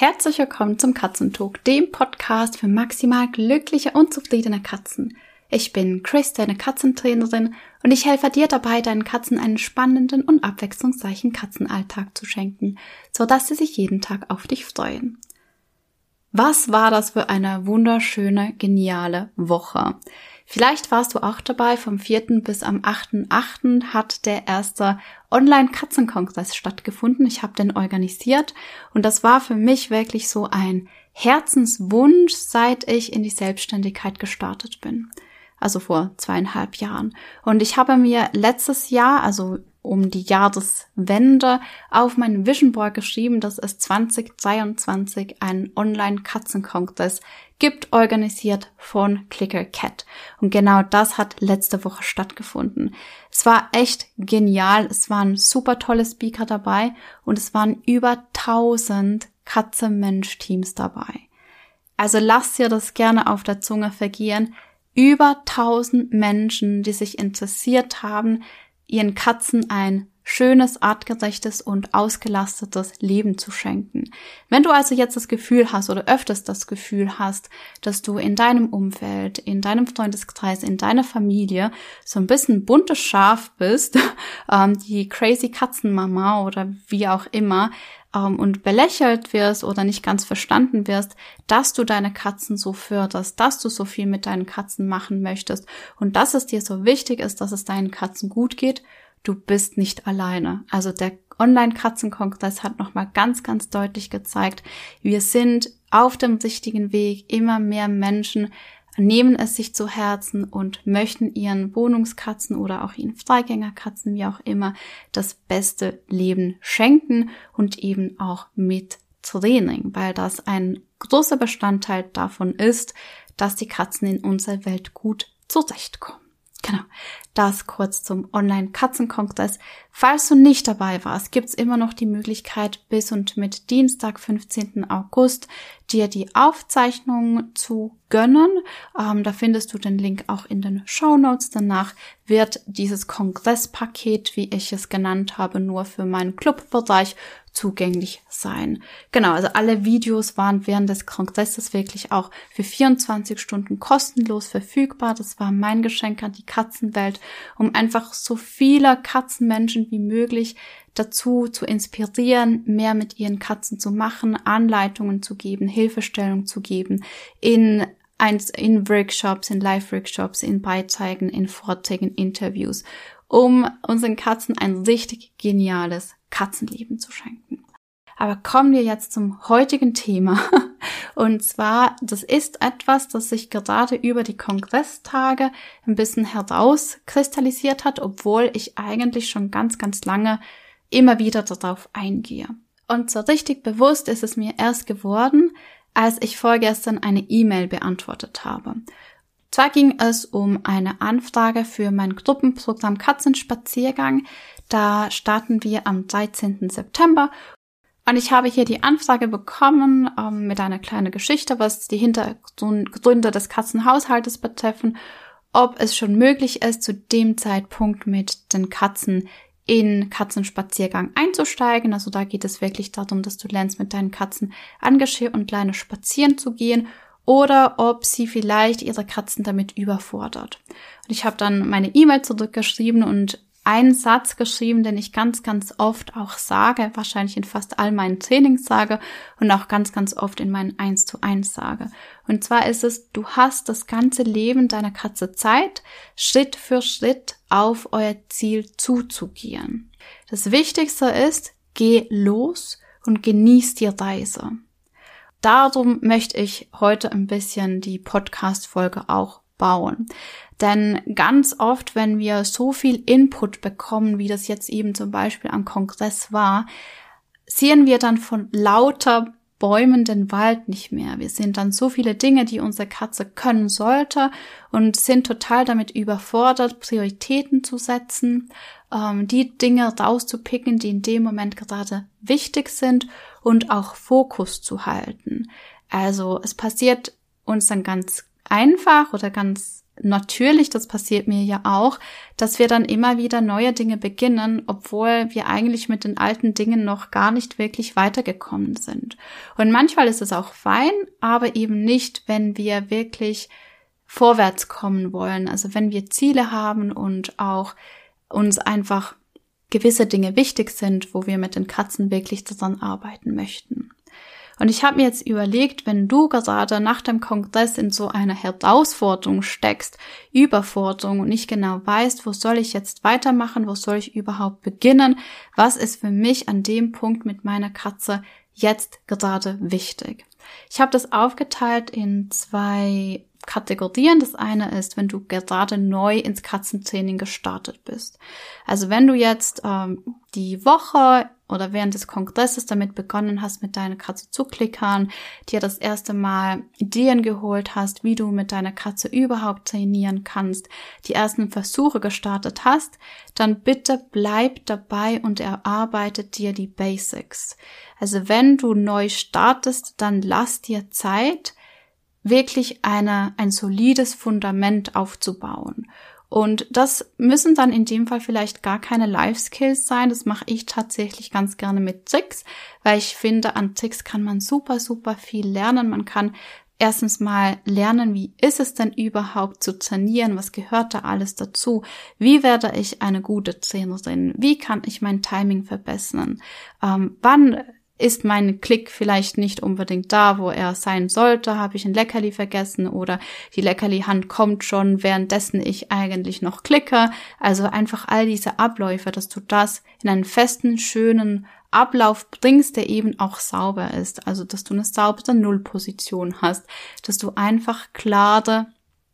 Herzlich willkommen zum Katzentalk, dem Podcast für maximal glückliche und zufriedene Katzen. Ich bin Chris, deine Katzentrainerin, und ich helfe dir dabei, deinen Katzen einen spannenden und abwechslungsreichen Katzenalltag zu schenken, so dass sie sich jeden Tag auf dich freuen. Was war das für eine wunderschöne, geniale Woche? Vielleicht warst du auch dabei, vom 4. bis am 8.8. hat der erste Online-Katzenkongress stattgefunden. Ich habe den organisiert und das war für mich wirklich so ein Herzenswunsch, seit ich in die Selbstständigkeit gestartet bin. Also vor zweieinhalb Jahren. Und ich habe mir letztes Jahr, also um die Jahreswende auf mein Vision Board geschrieben, dass es 2023 einen Online-Katzenkongress gibt, organisiert von Clicker Cat. Und genau das hat letzte Woche stattgefunden. Es war echt genial. Es waren super tolle Speaker dabei und es waren über 1000 Katze-Mensch-Teams dabei. Also lass dir das gerne auf der Zunge vergehen. Über 1000 Menschen, die sich interessiert haben, ihren Katzen ein schönes, artgerechtes und ausgelastetes Leben zu schenken. Wenn du also jetzt das Gefühl hast oder öfters das Gefühl hast, dass du in deinem Umfeld, in deinem Freundeskreis, in deiner Familie so ein bisschen buntes Schaf bist, ähm, die crazy Katzenmama oder wie auch immer, ähm, und belächelt wirst oder nicht ganz verstanden wirst, dass du deine Katzen so förderst, dass du so viel mit deinen Katzen machen möchtest und dass es dir so wichtig ist, dass es deinen Katzen gut geht, du bist nicht alleine. Also der Online-Katzenkongress hat nochmal ganz, ganz deutlich gezeigt, wir sind auf dem richtigen Weg. Immer mehr Menschen nehmen es sich zu Herzen und möchten ihren Wohnungskatzen oder auch ihren Freigängerkatzen, wie auch immer, das beste Leben schenken und eben auch mit Training, weil das ein großer Bestandteil davon ist, dass die Katzen in unserer Welt gut zurechtkommen. Genau, das kurz zum Online-Katzenkongress. Falls du nicht dabei warst, gibt's immer noch die Möglichkeit, bis und mit Dienstag, 15. August, dir die Aufzeichnung zu gönnen. Ähm, da findest du den Link auch in den Show Notes. Danach wird dieses Kongresspaket, wie ich es genannt habe, nur für meinen Clubbereich zugänglich sein. Genau, also alle Videos waren während des Kongresses wirklich auch für 24 Stunden kostenlos verfügbar. Das war mein Geschenk an die Katzenwelt, um einfach so viele Katzenmenschen wie möglich dazu zu inspirieren, mehr mit ihren Katzen zu machen, Anleitungen zu geben, Hilfestellung zu geben, in in Workshops, in Live-Workshops, in Beiträgen, in Vorträgen, Interviews, um unseren Katzen ein richtig geniales Katzenleben zu schenken. Aber kommen wir jetzt zum heutigen Thema. Und zwar, das ist etwas, das sich gerade über die Kongresstage ein bisschen herauskristallisiert hat, obwohl ich eigentlich schon ganz, ganz lange immer wieder darauf eingehe. Und so richtig bewusst ist es mir erst geworden, als ich vorgestern eine E-Mail beantwortet habe. Zwar ging es um eine Anfrage für mein Gruppenprogramm Katzenspaziergang. Da starten wir am 13. September. Und ich habe hier die Anfrage bekommen ähm, mit einer kleinen Geschichte, was die Hintergründe des Katzenhaushaltes betreffen, ob es schon möglich ist, zu dem Zeitpunkt mit den Katzen in Katzenspaziergang einzusteigen. Also da geht es wirklich darum, dass du lernst, mit deinen Katzen an Geschirr und Leine spazieren zu gehen oder ob sie vielleicht ihre Katzen damit überfordert. Und ich habe dann meine E-Mail zurückgeschrieben und einen Satz geschrieben, den ich ganz, ganz oft auch sage, wahrscheinlich in fast all meinen Trainings sage und auch ganz, ganz oft in meinen 1 zu 1 sage. Und zwar ist es, du hast das ganze Leben deiner Katze Zeit, Schritt für Schritt auf euer Ziel zuzugehen. Das Wichtigste ist, geh los und genieß die Reise. Darum möchte ich heute ein bisschen die Podcast-Folge auch bauen. Denn ganz oft, wenn wir so viel Input bekommen, wie das jetzt eben zum Beispiel am Kongress war, sehen wir dann von lauter Bäumen den Wald nicht mehr. Wir sehen dann so viele Dinge, die unsere Katze können sollte und sind total damit überfordert, Prioritäten zu setzen, ähm, die Dinge rauszupicken, die in dem Moment gerade wichtig sind und auch Fokus zu halten. Also es passiert uns dann ganz einfach oder ganz natürlich, das passiert mir ja auch, dass wir dann immer wieder neue Dinge beginnen, obwohl wir eigentlich mit den alten Dingen noch gar nicht wirklich weitergekommen sind. Und manchmal ist es auch fein, aber eben nicht, wenn wir wirklich vorwärts kommen wollen. Also wenn wir Ziele haben und auch uns einfach gewisse Dinge wichtig sind, wo wir mit den Katzen wirklich zusammen arbeiten möchten. Und ich habe mir jetzt überlegt, wenn du gerade nach dem Kongress in so einer Herausforderung steckst, Überforderung und nicht genau weißt, wo soll ich jetzt weitermachen, wo soll ich überhaupt beginnen, was ist für mich an dem Punkt mit meiner Katze jetzt gerade wichtig. Ich habe das aufgeteilt in zwei Kategorien. Das eine ist, wenn du gerade neu ins Katzentraining gestartet bist. Also wenn du jetzt ähm, die Woche oder während des Kongresses damit begonnen hast, mit deiner Katze zu klickern, dir das erste Mal Ideen geholt hast, wie du mit deiner Katze überhaupt trainieren kannst, die ersten Versuche gestartet hast, dann bitte bleib dabei und erarbeite dir die Basics. Also wenn du neu startest, dann lass dir Zeit, wirklich eine, ein solides Fundament aufzubauen. Und das müssen dann in dem Fall vielleicht gar keine Life Skills sein. Das mache ich tatsächlich ganz gerne mit Tricks, weil ich finde, an Tricks kann man super, super viel lernen. Man kann erstens mal lernen, wie ist es denn überhaupt zu trainieren? Was gehört da alles dazu? Wie werde ich eine gute Trainerin? Wie kann ich mein Timing verbessern? Ähm, wann ist mein Klick vielleicht nicht unbedingt da, wo er sein sollte, habe ich ein Leckerli vergessen oder die Leckerli-Hand kommt schon, währenddessen ich eigentlich noch klicke. Also einfach all diese Abläufe, dass du das in einen festen, schönen Ablauf bringst, der eben auch sauber ist. Also, dass du eine saubere Nullposition hast, dass du einfach klare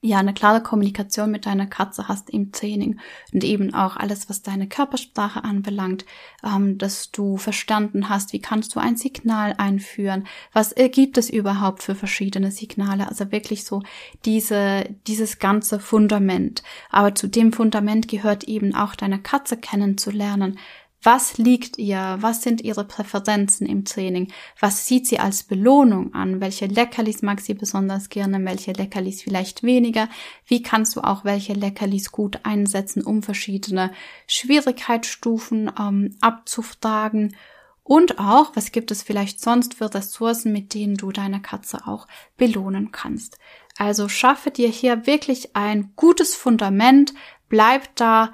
ja eine klare Kommunikation mit deiner Katze hast im Training und eben auch alles, was deine Körpersprache anbelangt, ähm, dass du verstanden hast, wie kannst du ein Signal einführen, was gibt es überhaupt für verschiedene Signale, also wirklich so diese, dieses ganze Fundament. Aber zu dem Fundament gehört eben auch deine Katze kennenzulernen, was liegt ihr? Was sind ihre Präferenzen im Training? Was sieht sie als Belohnung an? Welche Leckerlis mag sie besonders gerne? Welche Leckerlis vielleicht weniger? Wie kannst du auch welche Leckerlis gut einsetzen, um verschiedene Schwierigkeitsstufen ähm, abzufragen? Und auch, was gibt es vielleicht sonst für Ressourcen, mit denen du deine Katze auch belohnen kannst? Also schaffe dir hier wirklich ein gutes Fundament, bleib da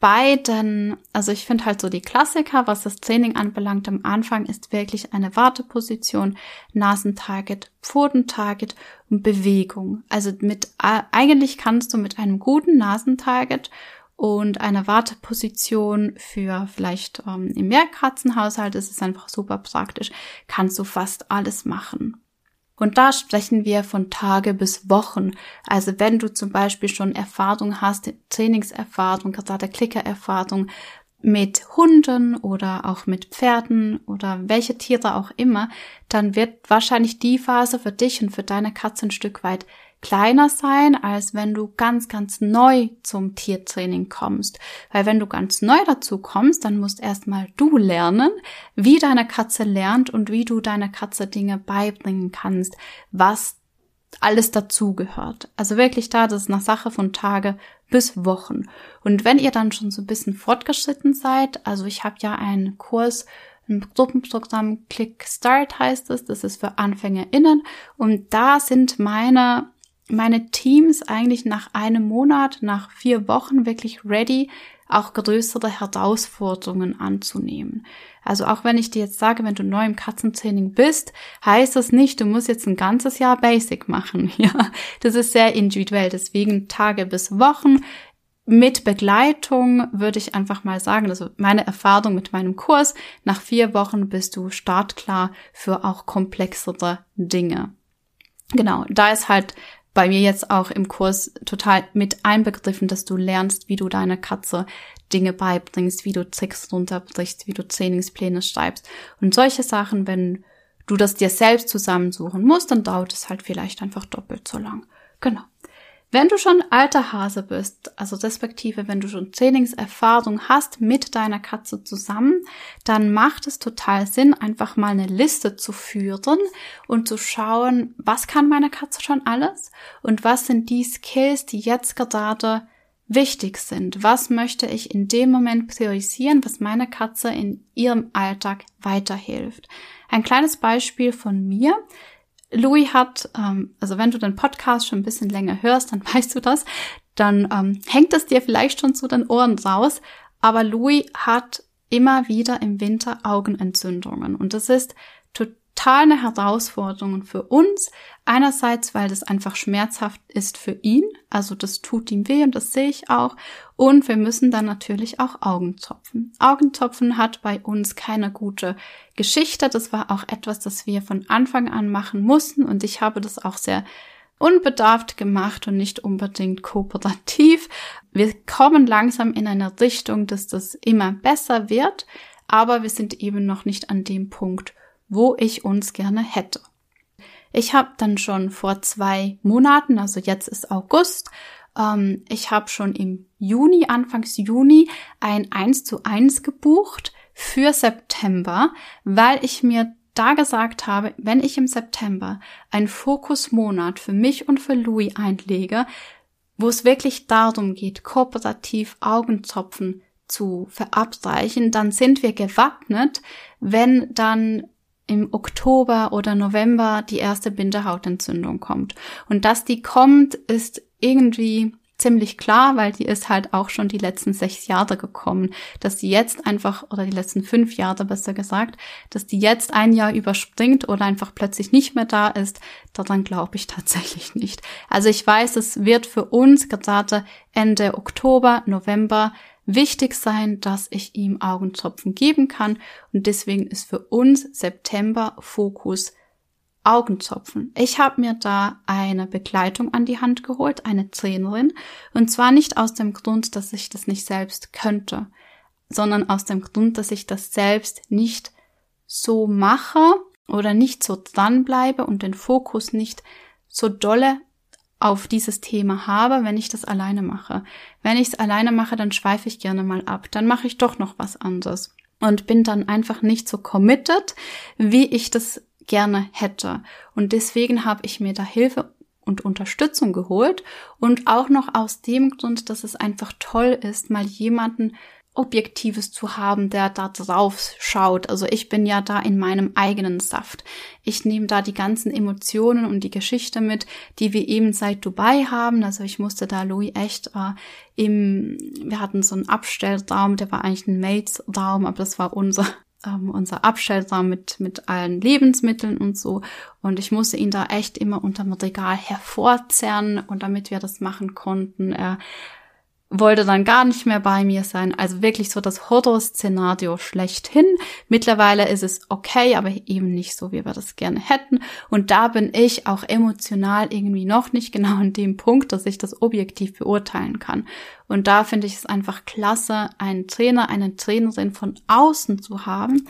beiden, also ich finde halt so die Klassiker, was das Training anbelangt am Anfang, ist wirklich eine Warteposition, Nasentarget, Pfotentarget und Bewegung. Also mit, eigentlich kannst du mit einem guten Nasentarget und einer Warteposition für vielleicht ähm, im Mehrkatzenhaushalt ist es einfach super praktisch, kannst du fast alles machen. Und da sprechen wir von Tage bis Wochen. Also wenn du zum Beispiel schon Erfahrung hast, Trainingserfahrung, gerade Klickererfahrung mit Hunden oder auch mit Pferden oder welche Tiere auch immer, dann wird wahrscheinlich die Phase für dich und für deine Katze ein Stück weit kleiner sein, als wenn du ganz, ganz neu zum Tiertraining kommst. Weil wenn du ganz neu dazu kommst, dann musst erstmal du lernen, wie deine Katze lernt und wie du deiner Katze Dinge beibringen kannst, was alles dazugehört. Also wirklich da, das ist eine Sache von Tage bis Wochen. Und wenn ihr dann schon so ein bisschen fortgeschritten seid, also ich habe ja einen Kurs ein Gruppenprogramm Click Start heißt es, das ist für AnfängerInnen und da sind meine meine Teams eigentlich nach einem Monat, nach vier Wochen wirklich ready, auch größere Herausforderungen anzunehmen. Also auch wenn ich dir jetzt sage, wenn du neu im Katzentraining bist, heißt das nicht, du musst jetzt ein ganzes Jahr Basic machen. Ja, das ist sehr individuell. Deswegen Tage bis Wochen. Mit Begleitung würde ich einfach mal sagen, also meine Erfahrung mit meinem Kurs, nach vier Wochen bist du startklar für auch komplexere Dinge. Genau, da ist halt bei mir jetzt auch im Kurs total mit einbegriffen, dass du lernst, wie du deiner Katze Dinge beibringst, wie du Tricks runterbrichst, wie du Trainingspläne schreibst und solche Sachen, wenn du das dir selbst zusammensuchen musst, dann dauert es halt vielleicht einfach doppelt so lang. Genau. Wenn du schon alter Hase bist, also respektive wenn du schon Trainingserfahrung hast mit deiner Katze zusammen, dann macht es total Sinn, einfach mal eine Liste zu führen und zu schauen, was kann meine Katze schon alles und was sind die Skills, die jetzt gerade wichtig sind. Was möchte ich in dem Moment priorisieren, was meiner Katze in ihrem Alltag weiterhilft. Ein kleines Beispiel von mir. Louis hat, ähm, also wenn du den Podcast schon ein bisschen länger hörst, dann weißt du das, dann ähm, hängt es dir vielleicht schon zu den Ohren raus, aber Louis hat immer wieder im Winter Augenentzündungen. Und das ist total eine Herausforderung für uns. Einerseits, weil das einfach schmerzhaft ist für ihn, also das tut ihm weh und das sehe ich auch. Und wir müssen dann natürlich auch Augenzopfen. Augenzopfen hat bei uns keine gute Geschichte. Das war auch etwas, das wir von Anfang an machen mussten und ich habe das auch sehr unbedarft gemacht und nicht unbedingt kooperativ. Wir kommen langsam in eine Richtung, dass das immer besser wird, aber wir sind eben noch nicht an dem Punkt, wo ich uns gerne hätte. Ich habe dann schon vor zwei Monaten, also jetzt ist August, ähm, ich habe schon im Juni, Anfangs Juni, ein 1 zu 1 gebucht für September, weil ich mir da gesagt habe, wenn ich im September einen Fokusmonat für mich und für Louis einlege, wo es wirklich darum geht, kooperativ Augenzopfen zu verabreichen, dann sind wir gewappnet, wenn dann im Oktober oder November die erste Binderhautentzündung kommt. Und dass die kommt, ist irgendwie ziemlich klar, weil die ist halt auch schon die letzten sechs Jahre gekommen. Dass die jetzt einfach, oder die letzten fünf Jahre besser gesagt, dass die jetzt ein Jahr überspringt oder einfach plötzlich nicht mehr da ist, daran glaube ich tatsächlich nicht. Also ich weiß, es wird für uns gerade Ende Oktober, November wichtig sein, dass ich ihm Augentropfen geben kann. Und deswegen ist für uns September Fokus Augenzopfen. Ich habe mir da eine Begleitung an die Hand geholt, eine Trainerin. Und zwar nicht aus dem Grund, dass ich das nicht selbst könnte, sondern aus dem Grund, dass ich das selbst nicht so mache oder nicht so dranbleibe und den Fokus nicht so dolle auf dieses Thema habe, wenn ich das alleine mache. Wenn ich es alleine mache, dann schweife ich gerne mal ab. Dann mache ich doch noch was anderes und bin dann einfach nicht so committed, wie ich das gerne hätte. Und deswegen habe ich mir da Hilfe und Unterstützung geholt und auch noch aus dem Grund, dass es einfach toll ist, mal jemanden Objektives zu haben, der da drauf schaut. Also ich bin ja da in meinem eigenen Saft. Ich nehme da die ganzen Emotionen und die Geschichte mit, die wir eben seit Dubai haben. Also ich musste da Louis echt äh, im, wir hatten so einen Abstellraum, der war eigentlich ein Mates-Raum, aber das war unser ähm, unser Abstellraum mit, mit allen Lebensmitteln und so. Und ich musste ihn da echt immer unterm Regal hervorzerren und damit wir das machen konnten. Er wollte dann gar nicht mehr bei mir sein. Also wirklich so das Horror-Szenario schlechthin. Mittlerweile ist es okay, aber eben nicht so, wie wir das gerne hätten. Und da bin ich auch emotional irgendwie noch nicht genau an dem Punkt, dass ich das objektiv beurteilen kann. Und da finde ich es einfach klasse, einen Trainer, eine Trainerin von außen zu haben,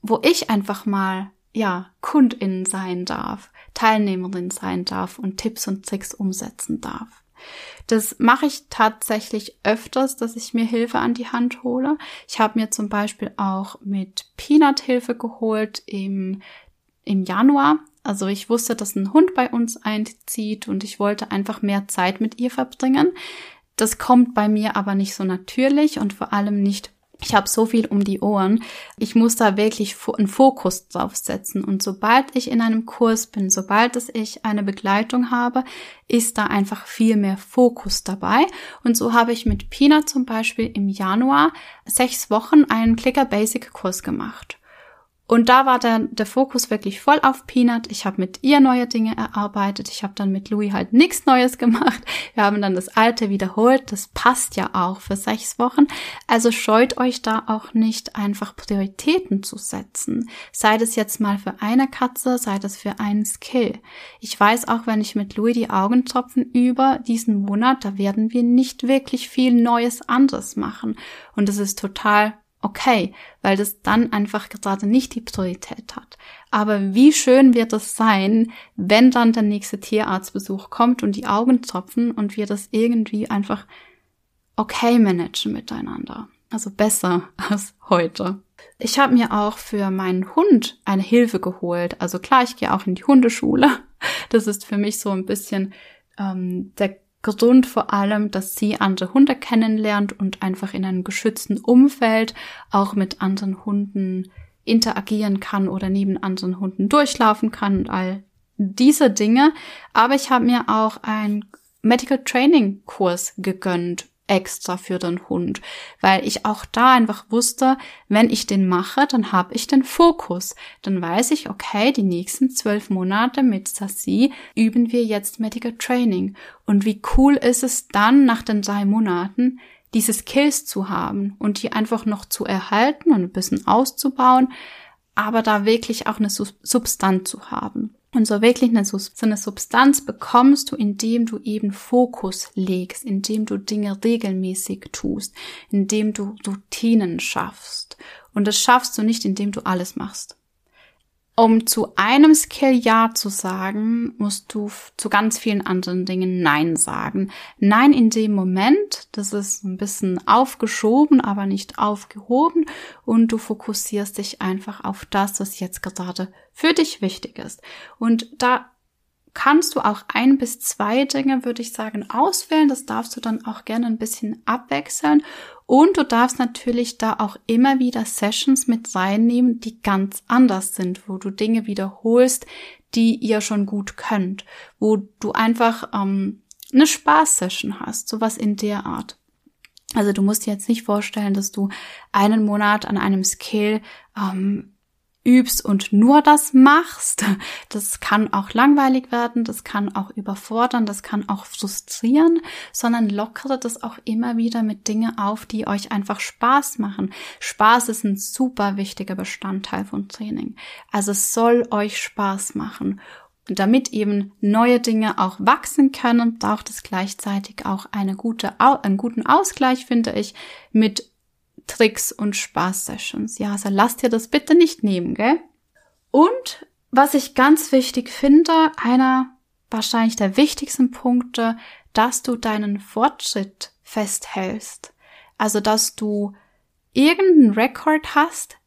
wo ich einfach mal ja, Kundin sein darf, Teilnehmerin sein darf und Tipps und Tricks umsetzen darf. Das mache ich tatsächlich öfters, dass ich mir Hilfe an die Hand hole. Ich habe mir zum Beispiel auch mit Peanut Hilfe geholt im, im Januar. Also ich wusste, dass ein Hund bei uns einzieht und ich wollte einfach mehr Zeit mit ihr verbringen. Das kommt bei mir aber nicht so natürlich und vor allem nicht ich habe so viel um die Ohren. Ich muss da wirklich einen Fokus drauf setzen. Und sobald ich in einem Kurs bin, sobald ich eine Begleitung habe, ist da einfach viel mehr Fokus dabei. Und so habe ich mit Pina zum Beispiel im Januar sechs Wochen einen Clicker Basic Kurs gemacht. Und da war der, der Fokus wirklich voll auf Peanut. Ich habe mit ihr neue Dinge erarbeitet. Ich habe dann mit Louis halt nichts Neues gemacht. Wir haben dann das Alte wiederholt. Das passt ja auch für sechs Wochen. Also scheut euch da auch nicht einfach Prioritäten zu setzen. Sei das jetzt mal für eine Katze, sei das für einen Skill. Ich weiß auch, wenn ich mit Louis die Augentropfen über diesen Monat, da werden wir nicht wirklich viel Neues anderes machen. Und es ist total okay, weil das dann einfach gerade nicht die Priorität hat. Aber wie schön wird es sein, wenn dann der nächste Tierarztbesuch kommt und die Augen tropfen und wir das irgendwie einfach okay managen miteinander. Also besser als heute. Ich habe mir auch für meinen Hund eine Hilfe geholt. Also klar, ich gehe auch in die Hundeschule. Das ist für mich so ein bisschen ähm, der gesund vor allem, dass sie andere Hunde kennenlernt und einfach in einem geschützten Umfeld auch mit anderen Hunden interagieren kann oder neben anderen Hunden durchlaufen kann und all diese Dinge. Aber ich habe mir auch einen Medical Training Kurs gegönnt extra für den Hund, weil ich auch da einfach wusste, wenn ich den mache, dann habe ich den Fokus. Dann weiß ich, okay, die nächsten zwölf Monate mit Sassi üben wir jetzt Medical Training. Und wie cool ist es dann nach den drei Monaten, diese Skills zu haben und die einfach noch zu erhalten und ein bisschen auszubauen, aber da wirklich auch eine Substanz zu haben. Und so wirklich eine, so eine Substanz bekommst du, indem du eben Fokus legst, indem du Dinge regelmäßig tust, indem du Routinen schaffst. Und das schaffst du nicht, indem du alles machst. Um zu einem Skill Ja zu sagen, musst du zu ganz vielen anderen Dingen Nein sagen. Nein in dem Moment, das ist ein bisschen aufgeschoben, aber nicht aufgehoben und du fokussierst dich einfach auf das, was jetzt gerade für dich wichtig ist. Und da kannst du auch ein bis zwei Dinge, würde ich sagen, auswählen. Das darfst du dann auch gerne ein bisschen abwechseln. Und du darfst natürlich da auch immer wieder Sessions mit reinnehmen, die ganz anders sind, wo du Dinge wiederholst, die ihr schon gut könnt, wo du einfach ähm, eine Spaß-Session hast, sowas in der Art. Also du musst dir jetzt nicht vorstellen, dass du einen Monat an einem Skill ähm, übst und nur das machst, das kann auch langweilig werden, das kann auch überfordern, das kann auch frustrieren, sondern lockere das auch immer wieder mit Dingen auf, die euch einfach Spaß machen. Spaß ist ein super wichtiger Bestandteil von Training. Also es soll euch Spaß machen. Und damit eben neue Dinge auch wachsen können, braucht es gleichzeitig auch eine gute, einen guten Ausgleich, finde ich, mit Tricks und Spaß-Sessions. Ja, also lasst ihr das bitte nicht nehmen, gell? Und was ich ganz wichtig finde, einer wahrscheinlich der wichtigsten Punkte, dass du deinen Fortschritt festhältst. Also, dass du irgendeinen Rekord hast,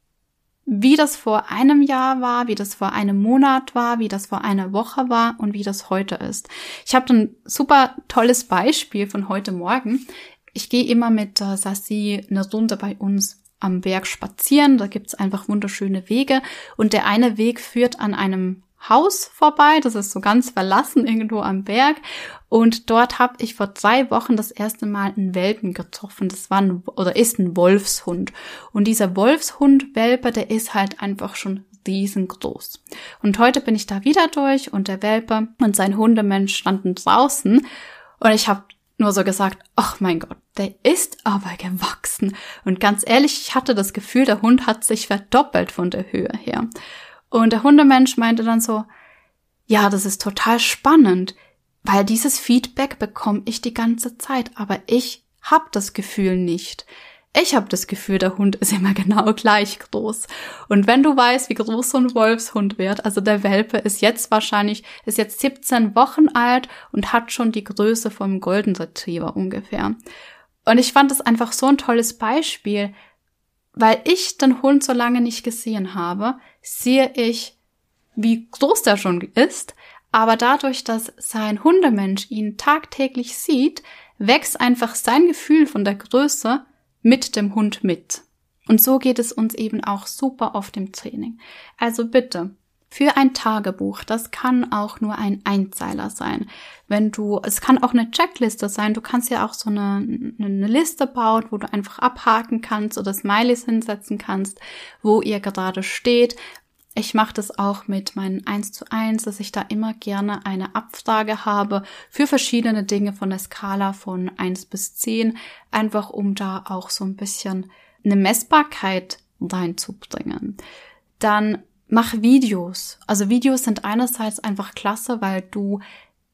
wie das vor einem Jahr war, wie das vor einem Monat war, wie das vor einer Woche war und wie das heute ist. Ich habe ein super tolles Beispiel von heute Morgen. Ich gehe immer mit äh, Sassi Runde bei uns am Berg spazieren. Da gibt's einfach wunderschöne Wege. Und der eine Weg führt an einem Haus vorbei. Das ist so ganz verlassen irgendwo am Berg. Und dort habe ich vor drei Wochen das erste Mal einen Welpen getroffen. Das war ein, oder ist ein Wolfshund. Und dieser Wolfshund-Welpe, der ist halt einfach schon riesengroß. Und heute bin ich da wieder durch und der Welpe und sein Hundemensch standen draußen. Und ich habe nur so gesagt, ach mein Gott, der ist aber gewachsen. Und ganz ehrlich, ich hatte das Gefühl, der Hund hat sich verdoppelt von der Höhe her. Und der Hundemensch meinte dann so, ja, das ist total spannend, weil dieses Feedback bekomme ich die ganze Zeit, aber ich hab das Gefühl nicht. Ich habe das Gefühl, der Hund ist immer genau gleich groß. Und wenn du weißt, wie groß so ein Wolfshund wird, also der Welpe ist jetzt wahrscheinlich, ist jetzt 17 Wochen alt und hat schon die Größe vom Golden Retriever ungefähr. Und ich fand das einfach so ein tolles Beispiel, weil ich den Hund so lange nicht gesehen habe, sehe ich, wie groß der schon ist, aber dadurch, dass sein Hundemensch ihn tagtäglich sieht, wächst einfach sein Gefühl von der Größe mit dem Hund mit. Und so geht es uns eben auch super oft im Training. Also bitte, für ein Tagebuch, das kann auch nur ein Einzeiler sein. Wenn du, es kann auch eine Checkliste sein, du kannst ja auch so eine, eine Liste bauen, wo du einfach abhaken kannst oder Smileys hinsetzen kannst, wo ihr gerade steht. Ich mache das auch mit meinen 1 zu 1, dass ich da immer gerne eine Abfrage habe für verschiedene Dinge von der Skala von 1 bis 10, einfach um da auch so ein bisschen eine Messbarkeit reinzubringen. Dann mach Videos. Also Videos sind einerseits einfach klasse, weil du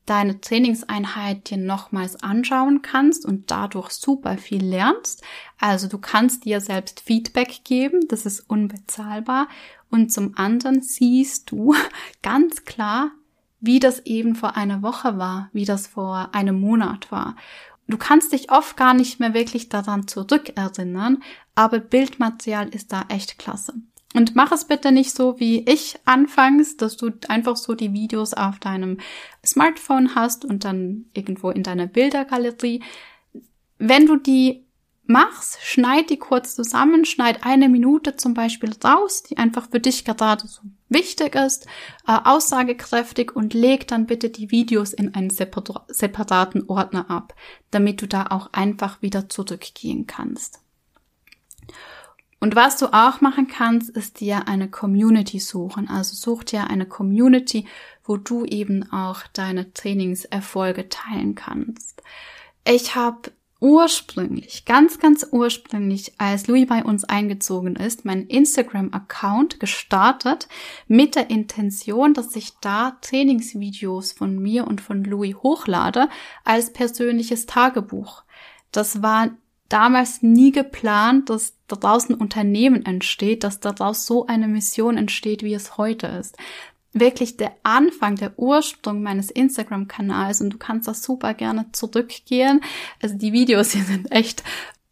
deine Trainingseinheit dir nochmals anschauen kannst und dadurch super viel lernst. Also du kannst dir selbst Feedback geben, das ist unbezahlbar. Und zum anderen siehst du ganz klar, wie das eben vor einer Woche war, wie das vor einem Monat war. Du kannst dich oft gar nicht mehr wirklich daran zurückerinnern, aber Bildmaterial ist da echt klasse. Und mach es bitte nicht so wie ich anfangs, dass du einfach so die Videos auf deinem Smartphone hast und dann irgendwo in deiner Bildergalerie. Wenn du die machst, schneid die kurz zusammen, schneid eine Minute zum Beispiel raus, die einfach für dich gerade so wichtig ist, äh, aussagekräftig und leg dann bitte die Videos in einen separaten Ordner ab, damit du da auch einfach wieder zurückgehen kannst. Und was du auch machen kannst, ist dir eine Community suchen. Also such dir eine Community, wo du eben auch deine Trainingserfolge teilen kannst. Ich habe ursprünglich, ganz, ganz ursprünglich, als Louis bei uns eingezogen ist, meinen Instagram-Account gestartet mit der Intention, dass ich da Trainingsvideos von mir und von Louis hochlade als persönliches Tagebuch. Das war damals nie geplant, dass daraus ein Unternehmen entsteht, dass daraus so eine Mission entsteht, wie es heute ist. Wirklich der Anfang, der Ursprung meines Instagram-Kanals und du kannst das super gerne zurückgehen. Also die Videos hier sind echt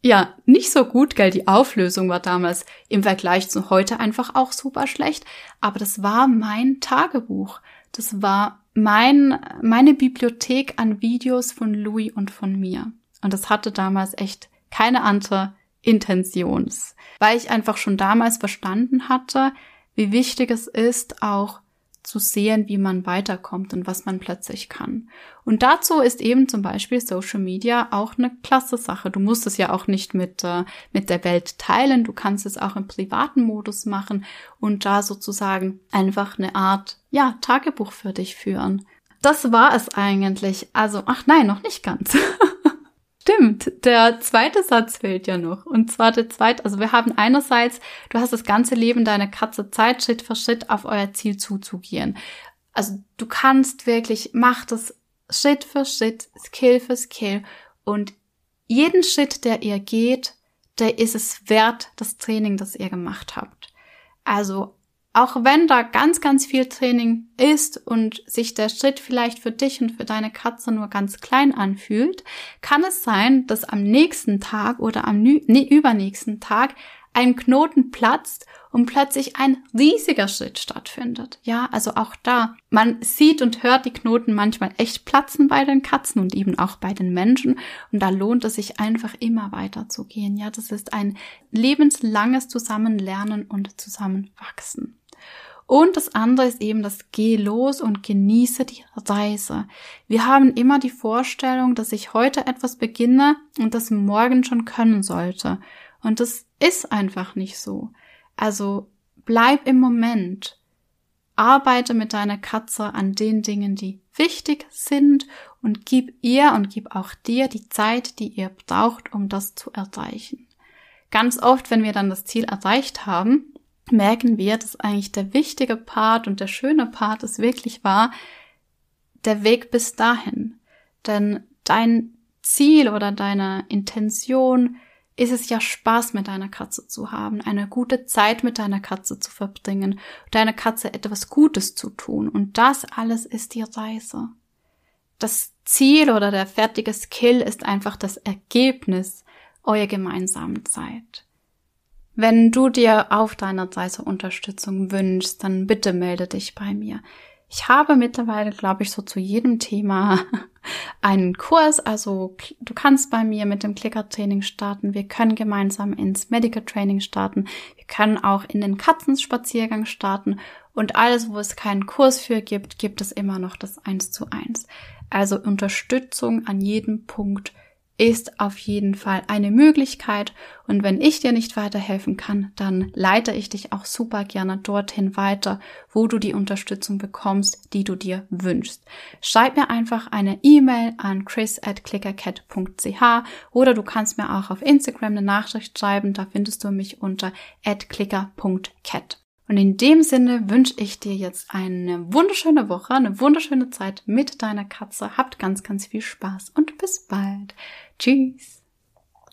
ja, nicht so gut, gell? Die Auflösung war damals im Vergleich zu heute einfach auch super schlecht. Aber das war mein Tagebuch. Das war mein, meine Bibliothek an Videos von Louis und von mir. Und das hatte damals echt keine andere Intention, weil ich einfach schon damals verstanden hatte, wie wichtig es ist, auch zu sehen, wie man weiterkommt und was man plötzlich kann. Und dazu ist eben zum Beispiel Social Media auch eine klasse Sache. Du musst es ja auch nicht mit, äh, mit der Welt teilen. Du kannst es auch im privaten Modus machen und da sozusagen einfach eine Art, ja, Tagebuch für dich führen. Das war es eigentlich. Also, ach nein, noch nicht ganz. Stimmt, der zweite Satz fehlt ja noch. Und zwar der zweite, also wir haben einerseits, du hast das ganze Leben deiner Katze Zeit, Schritt für Schritt auf euer Ziel zuzugehen. Also du kannst wirklich, mach das Schritt für Schritt, Skill für Skill und jeden Schritt, der ihr geht, der ist es wert, das Training, das ihr gemacht habt. Also auch wenn da ganz, ganz viel Training ist und sich der Schritt vielleicht für dich und für deine Katze nur ganz klein anfühlt, kann es sein, dass am nächsten Tag oder am nee, übernächsten Tag ein Knoten platzt und plötzlich ein riesiger Schritt stattfindet. Ja, also auch da, man sieht und hört die Knoten manchmal echt platzen bei den Katzen und eben auch bei den Menschen und da lohnt es sich einfach immer weiter zu gehen. Ja, das ist ein lebenslanges Zusammenlernen und Zusammenwachsen. Und das andere ist eben das Geh los und genieße die Reise. Wir haben immer die Vorstellung, dass ich heute etwas beginne und das morgen schon können sollte. Und das ist einfach nicht so. Also bleib im Moment. Arbeite mit deiner Katze an den Dingen, die wichtig sind und gib ihr und gib auch dir die Zeit, die ihr braucht, um das zu erreichen. Ganz oft, wenn wir dann das Ziel erreicht haben, merken wir, dass eigentlich der wichtige Part und der schöne Part es wirklich war, der Weg bis dahin. Denn dein Ziel oder deine Intention ist es ja Spaß mit deiner Katze zu haben, eine gute Zeit mit deiner Katze zu verbringen, deiner Katze etwas Gutes zu tun. Und das alles ist die Reise. Das Ziel oder der fertige Skill ist einfach das Ergebnis eurer gemeinsamen Zeit. Wenn du dir auf deiner Seite Unterstützung wünschst, dann bitte melde dich bei mir. Ich habe mittlerweile, glaube ich, so zu jedem Thema einen Kurs. Also du kannst bei mir mit dem Clicker-Training starten. Wir können gemeinsam ins Medical Training starten. Wir können auch in den Katzenspaziergang starten. Und alles, wo es keinen Kurs für gibt, gibt es immer noch das Eins zu eins. Also Unterstützung an jedem Punkt ist auf jeden Fall eine Möglichkeit. Und wenn ich dir nicht weiterhelfen kann, dann leite ich dich auch super gerne dorthin weiter, wo du die Unterstützung bekommst, die du dir wünschst. Schreib mir einfach eine E-Mail an chris at clickercat.ch oder du kannst mir auch auf Instagram eine Nachricht schreiben. Da findest du mich unter at clicker.cat. Und in dem Sinne wünsche ich dir jetzt eine wunderschöne Woche, eine wunderschöne Zeit mit deiner Katze. Habt ganz, ganz viel Spaß und bis bald. Tschüss.